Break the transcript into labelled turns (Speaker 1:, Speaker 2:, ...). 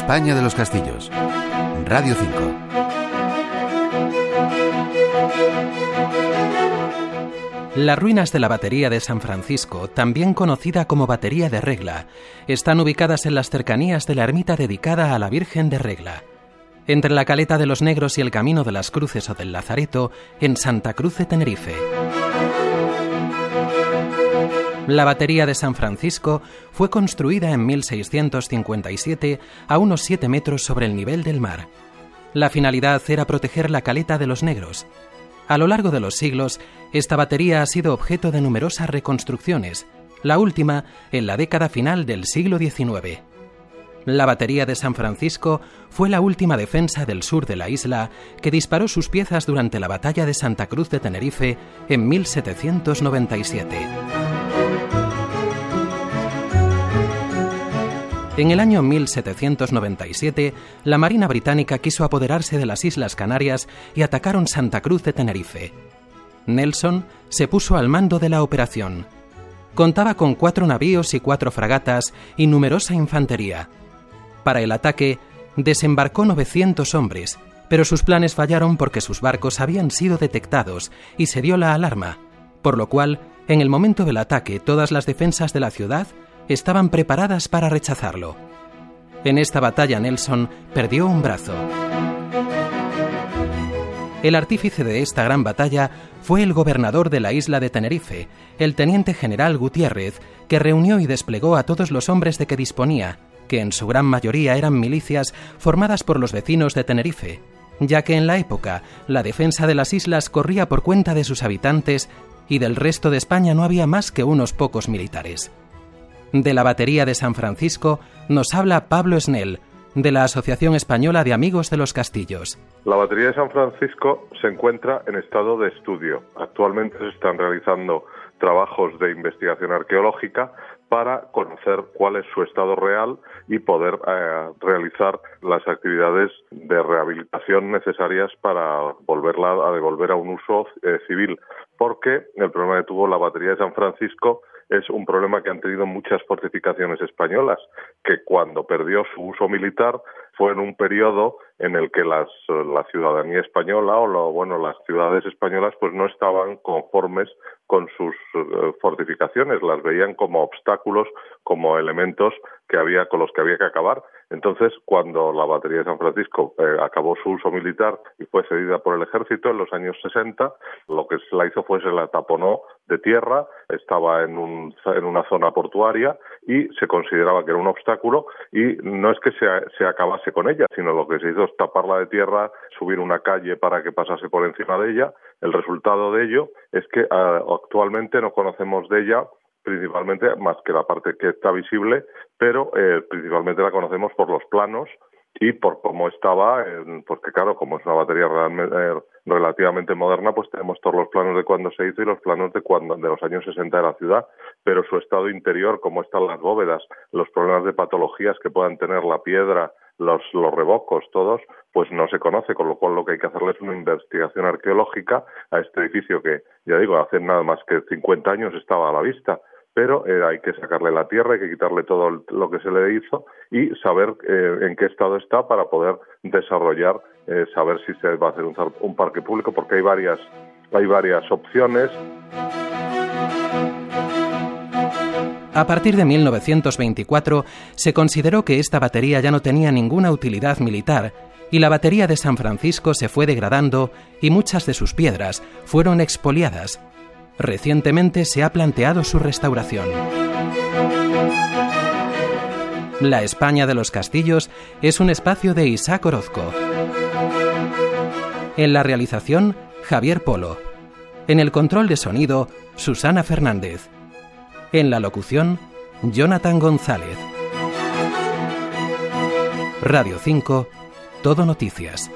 Speaker 1: España de los Castillos. Radio 5.
Speaker 2: Las ruinas de la Batería de San Francisco, también conocida como Batería de Regla, están ubicadas en las cercanías de la ermita dedicada a la Virgen de Regla, entre la Caleta de los Negros y el Camino de las Cruces o del Lazareto, en Santa Cruz de Tenerife. La batería de San Francisco fue construida en 1657 a unos 7 metros sobre el nivel del mar. La finalidad era proteger la caleta de los negros. A lo largo de los siglos, esta batería ha sido objeto de numerosas reconstrucciones, la última en la década final del siglo XIX. La batería de San Francisco fue la última defensa del sur de la isla que disparó sus piezas durante la batalla de Santa Cruz de Tenerife en 1797. En el año 1797, la Marina británica quiso apoderarse de las Islas Canarias y atacaron Santa Cruz de Tenerife. Nelson se puso al mando de la operación. Contaba con cuatro navíos y cuatro fragatas y numerosa infantería. Para el ataque, desembarcó 900 hombres, pero sus planes fallaron porque sus barcos habían sido detectados y se dio la alarma, por lo cual, en el momento del ataque, todas las defensas de la ciudad estaban preparadas para rechazarlo. En esta batalla Nelson perdió un brazo. El artífice de esta gran batalla fue el gobernador de la isla de Tenerife, el teniente general Gutiérrez, que reunió y desplegó a todos los hombres de que disponía, que en su gran mayoría eran milicias formadas por los vecinos de Tenerife, ya que en la época la defensa de las islas corría por cuenta de sus habitantes y del resto de España no había más que unos pocos militares. De la batería de San Francisco nos habla Pablo Snell, de la Asociación Española de Amigos de los Castillos.
Speaker 3: La batería de San Francisco se encuentra en estado de estudio. Actualmente se están realizando trabajos de investigación arqueológica para conocer cuál es su estado real y poder eh, realizar las actividades de rehabilitación necesarias para volverla a devolver a un uso eh, civil. Porque el problema que tuvo la batería de San Francisco es un problema que han tenido muchas fortificaciones españolas, que cuando perdió su uso militar fue en un periodo en el que las, la ciudadanía española o lo, bueno las ciudades españolas pues no estaban conformes con sus eh, fortificaciones, las veían como obstáculos, como elementos que había con los que había que acabar. Entonces, cuando la batería de San Francisco eh, acabó su uso militar y fue cedida por el ejército en los años 60, lo que se la hizo fue se la taponó de tierra, estaba en, un, en una zona portuaria y se consideraba que era un obstáculo y no es que se, se acabase con ella, sino lo que se hizo es taparla de tierra, subir una calle para que pasase por encima de ella. El resultado de ello es que ah, actualmente no conocemos de ella principalmente más que la parte que está visible, pero eh, principalmente la conocemos por los planos y por cómo estaba, porque claro, como es una batería eh, relativamente moderna, pues tenemos todos los planos de cuando se hizo y los planos de cuando de los años 60 de la ciudad, pero su estado interior, cómo están las bóvedas, los problemas de patologías que puedan tener la piedra, los, los revocos, todos, pues no se conoce, con lo cual lo que hay que hacerle es una investigación arqueológica a este edificio que, ya digo, hace nada más que 50 años estaba a la vista pero eh, hay que sacarle la tierra, hay que quitarle todo lo que se le hizo y saber eh, en qué estado está para poder desarrollar, eh, saber si se va a hacer un, parque público, porque hay varias, hay varias opciones.
Speaker 2: A partir de 1924 se consideró que esta batería ya no tenía ninguna utilidad militar y la batería de San Francisco se fue degradando y muchas de sus piedras fueron expoliadas, Recientemente se ha planteado su restauración. La España de los Castillos es un espacio de Isaac Orozco. En la realización, Javier Polo. En el control de sonido, Susana Fernández. En la locución, Jonathan González. Radio 5, Todo Noticias.